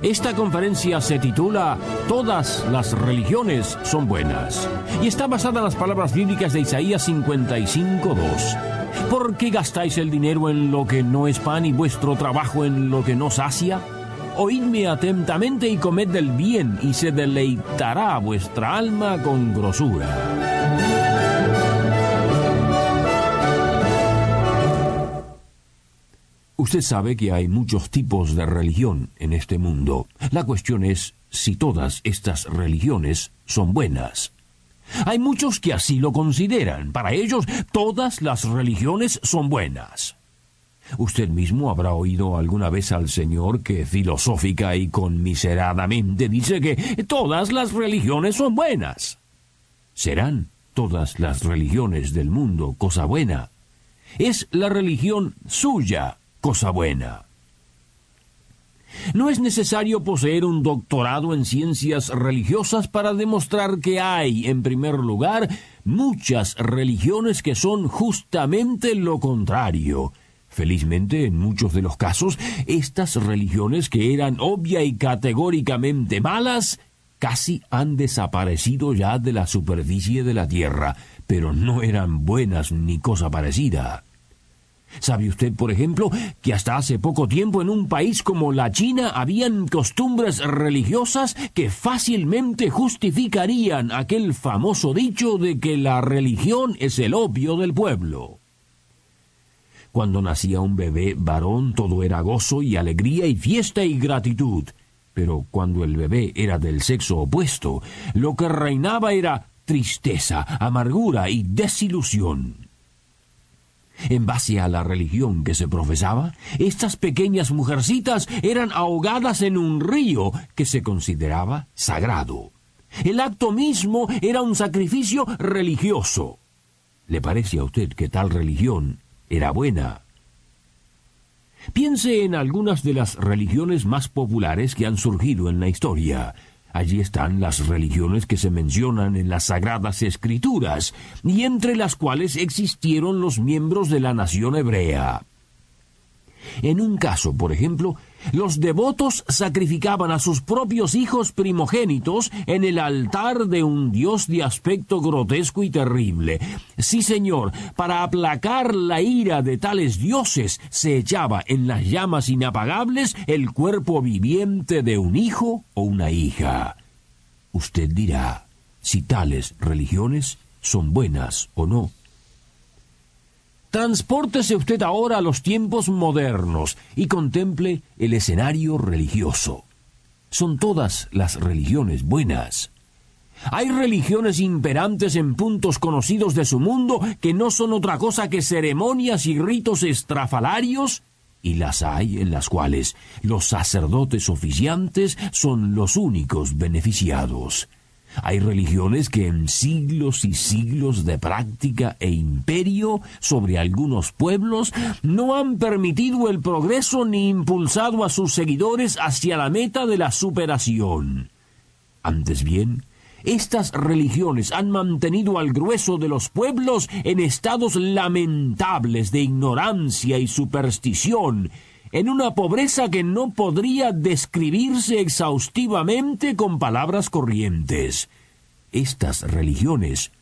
Esta conferencia se titula Todas las religiones son buenas y está basada en las palabras bíblicas de Isaías 55.2. ¿Por qué gastáis el dinero en lo que no es pan y vuestro trabajo en lo que no sacia? Oídme atentamente y comed del bien y se deleitará vuestra alma con grosura. Usted sabe que hay muchos tipos de religión en este mundo. La cuestión es si todas estas religiones son buenas. Hay muchos que así lo consideran. Para ellos, todas las religiones son buenas. Usted mismo habrá oído alguna vez al Señor que filosófica y conmiseradamente dice que todas las religiones son buenas. ¿Serán todas las religiones del mundo cosa buena? Es la religión suya cosa buena. No es necesario poseer un doctorado en ciencias religiosas para demostrar que hay, en primer lugar, muchas religiones que son justamente lo contrario. Felizmente, en muchos de los casos, estas religiones que eran obvia y categóricamente malas, casi han desaparecido ya de la superficie de la tierra, pero no eran buenas ni cosa parecida. ¿Sabe usted, por ejemplo, que hasta hace poco tiempo en un país como la China habían costumbres religiosas que fácilmente justificarían aquel famoso dicho de que la religión es el opio del pueblo? Cuando nacía un bebé varón todo era gozo y alegría y fiesta y gratitud, pero cuando el bebé era del sexo opuesto, lo que reinaba era tristeza, amargura y desilusión. En base a la religión que se profesaba, estas pequeñas mujercitas eran ahogadas en un río que se consideraba sagrado. El acto mismo era un sacrificio religioso. ¿Le parece a usted que tal religión era buena? Piense en algunas de las religiones más populares que han surgido en la historia. Allí están las religiones que se mencionan en las Sagradas Escrituras, y entre las cuales existieron los miembros de la nación hebrea. En un caso, por ejemplo, los devotos sacrificaban a sus propios hijos primogénitos en el altar de un dios de aspecto grotesco y terrible. Sí, señor, para aplacar la ira de tales dioses se echaba en las llamas inapagables el cuerpo viviente de un hijo o una hija. Usted dirá si tales religiones son buenas o no. Transpórtese usted ahora a los tiempos modernos y contemple el escenario religioso. Son todas las religiones buenas. Hay religiones imperantes en puntos conocidos de su mundo que no son otra cosa que ceremonias y ritos estrafalarios, y las hay en las cuales los sacerdotes oficiantes son los únicos beneficiados. Hay religiones que en siglos y siglos de práctica e imperio sobre algunos pueblos no han permitido el progreso ni impulsado a sus seguidores hacia la meta de la superación. Antes bien, estas religiones han mantenido al grueso de los pueblos en estados lamentables de ignorancia y superstición, en una pobreza que no podría describirse exhaustivamente con palabras corrientes. Estas religiones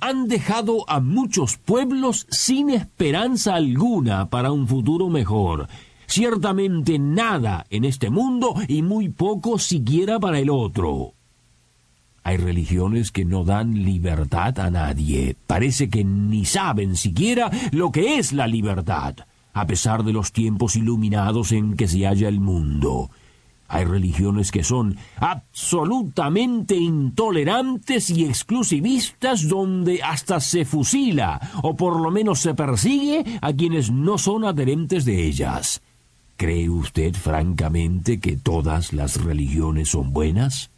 han dejado a muchos pueblos sin esperanza alguna para un futuro mejor. Ciertamente nada en este mundo y muy poco siquiera para el otro. Hay religiones que no dan libertad a nadie. Parece que ni saben siquiera lo que es la libertad a pesar de los tiempos iluminados en que se halla el mundo. Hay religiones que son absolutamente intolerantes y exclusivistas donde hasta se fusila o por lo menos se persigue a quienes no son adherentes de ellas. ¿Cree usted francamente que todas las religiones son buenas?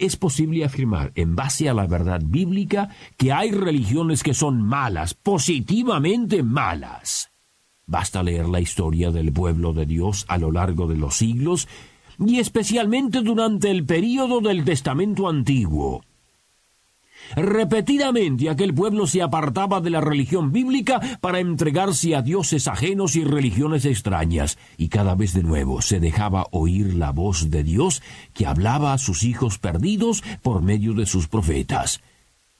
Es posible afirmar, en base a la verdad bíblica, que hay religiones que son malas, positivamente malas. Basta leer la historia del pueblo de Dios a lo largo de los siglos y especialmente durante el período del Testamento Antiguo. Repetidamente aquel pueblo se apartaba de la religión bíblica para entregarse a dioses ajenos y religiones extrañas, y cada vez de nuevo se dejaba oír la voz de Dios que hablaba a sus hijos perdidos por medio de sus profetas.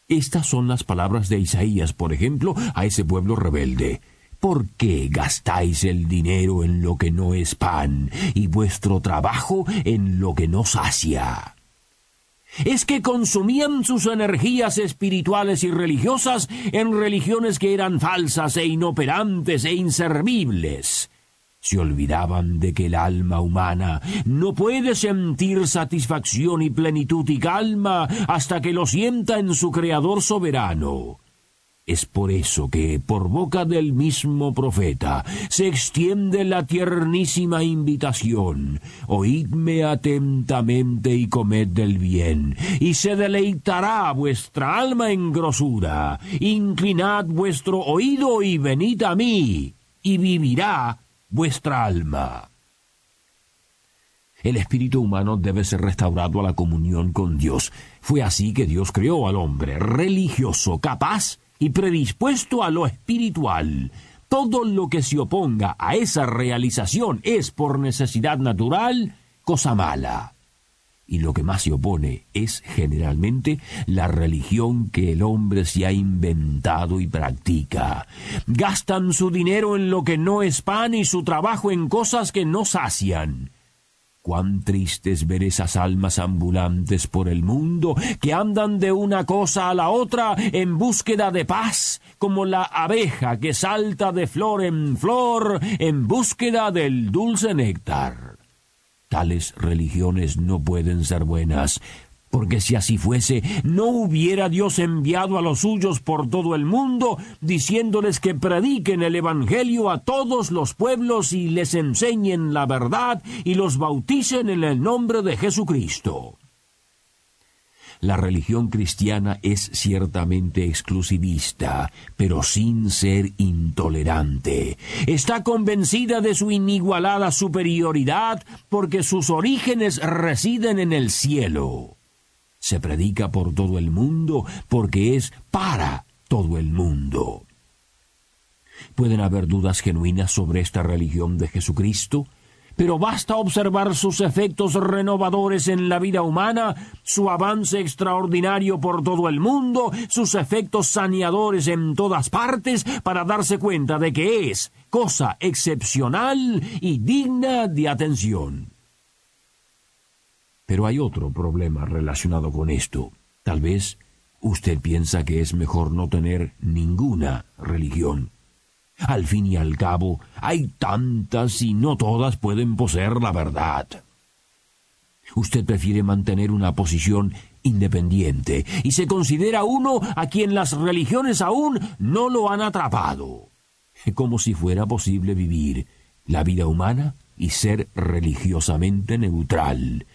Estas son las palabras de Isaías, por ejemplo, a ese pueblo rebelde. ¿Por qué gastáis el dinero en lo que no es pan y vuestro trabajo en lo que no sacia? Es que consumían sus energías espirituales y religiosas en religiones que eran falsas e inoperantes e inservibles. Se olvidaban de que el alma humana no puede sentir satisfacción y plenitud y calma hasta que lo sienta en su Creador soberano. Es por eso que, por boca del mismo profeta, se extiende la tiernísima invitación, Oídme atentamente y comed del bien, y se deleitará vuestra alma en grosura. Inclinad vuestro oído y venid a mí, y vivirá vuestra alma. El espíritu humano debe ser restaurado a la comunión con Dios. Fue así que Dios creó al hombre, religioso, capaz y predispuesto a lo espiritual. Todo lo que se oponga a esa realización es, por necesidad natural, cosa mala. Y lo que más se opone es generalmente la religión que el hombre se ha inventado y practica. Gastan su dinero en lo que no es pan y su trabajo en cosas que no sacian. Cuán triste es ver esas almas ambulantes por el mundo que andan de una cosa a la otra en búsqueda de paz, como la abeja que salta de flor en flor en búsqueda del dulce néctar. Tales religiones no pueden ser buenas, porque si así fuese, no hubiera Dios enviado a los suyos por todo el mundo, diciéndoles que prediquen el Evangelio a todos los pueblos y les enseñen la verdad y los bauticen en el nombre de Jesucristo. La religión cristiana es ciertamente exclusivista, pero sin ser intolerante. Está convencida de su inigualada superioridad porque sus orígenes residen en el cielo se predica por todo el mundo porque es para todo el mundo. Pueden haber dudas genuinas sobre esta religión de Jesucristo, pero basta observar sus efectos renovadores en la vida humana, su avance extraordinario por todo el mundo, sus efectos saneadores en todas partes, para darse cuenta de que es cosa excepcional y digna de atención. Pero hay otro problema relacionado con esto. Tal vez usted piensa que es mejor no tener ninguna religión. Al fin y al cabo, hay tantas y no todas pueden poseer la verdad. Usted prefiere mantener una posición independiente y se considera uno a quien las religiones aún no lo han atrapado. Como si fuera posible vivir la vida humana y ser religiosamente neutral,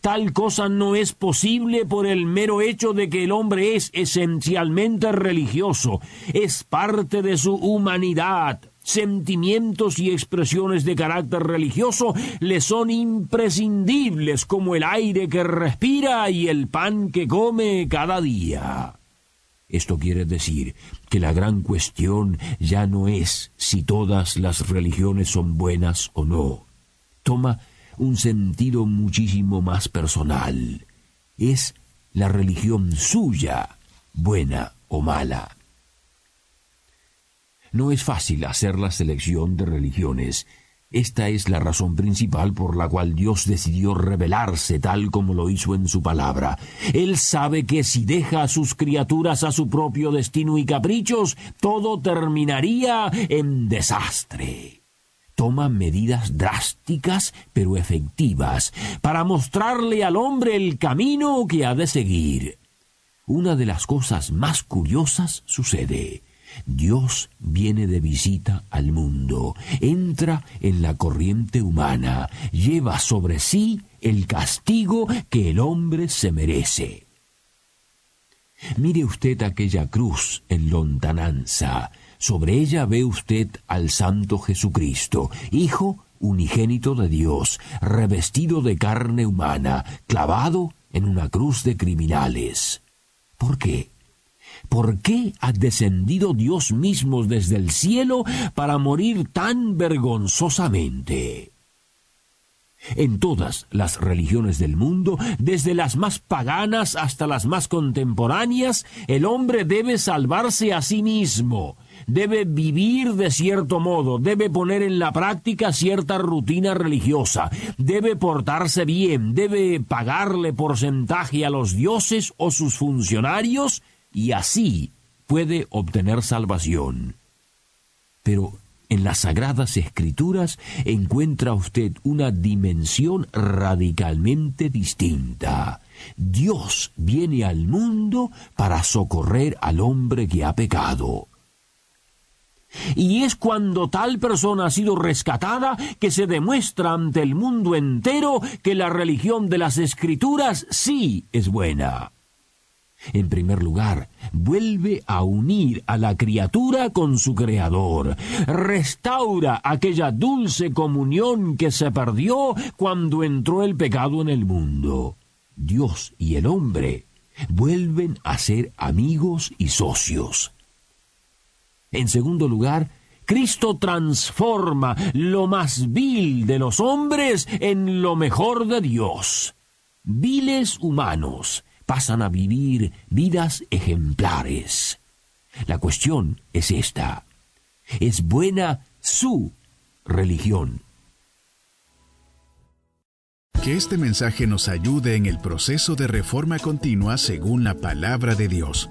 Tal cosa no es posible por el mero hecho de que el hombre es esencialmente religioso, es parte de su humanidad. Sentimientos y expresiones de carácter religioso le son imprescindibles como el aire que respira y el pan que come cada día. Esto quiere decir que la gran cuestión ya no es si todas las religiones son buenas o no. Toma un sentido muchísimo más personal. Es la religión suya, buena o mala. No es fácil hacer la selección de religiones. Esta es la razón principal por la cual Dios decidió revelarse tal como lo hizo en su palabra. Él sabe que si deja a sus criaturas a su propio destino y caprichos, todo terminaría en desastre toma medidas drásticas pero efectivas para mostrarle al hombre el camino que ha de seguir. Una de las cosas más curiosas sucede. Dios viene de visita al mundo, entra en la corriente humana, lleva sobre sí el castigo que el hombre se merece. Mire usted aquella cruz en lontananza. Sobre ella ve usted al Santo Jesucristo, Hijo unigénito de Dios, revestido de carne humana, clavado en una cruz de criminales. ¿Por qué? ¿Por qué ha descendido Dios mismo desde el cielo para morir tan vergonzosamente? En todas las religiones del mundo, desde las más paganas hasta las más contemporáneas, el hombre debe salvarse a sí mismo, debe vivir de cierto modo, debe poner en la práctica cierta rutina religiosa, debe portarse bien, debe pagarle porcentaje a los dioses o sus funcionarios, y así puede obtener salvación. Pero en las sagradas escrituras encuentra usted una dimensión radicalmente distinta. Dios viene al mundo para socorrer al hombre que ha pecado. Y es cuando tal persona ha sido rescatada que se demuestra ante el mundo entero que la religión de las escrituras sí es buena. En primer lugar, vuelve a unir a la criatura con su Creador, restaura aquella dulce comunión que se perdió cuando entró el pecado en el mundo. Dios y el hombre vuelven a ser amigos y socios. En segundo lugar, Cristo transforma lo más vil de los hombres en lo mejor de Dios. Viles humanos pasan a vivir vidas ejemplares. La cuestión es esta. ¿Es buena su religión? Que este mensaje nos ayude en el proceso de reforma continua según la palabra de Dios.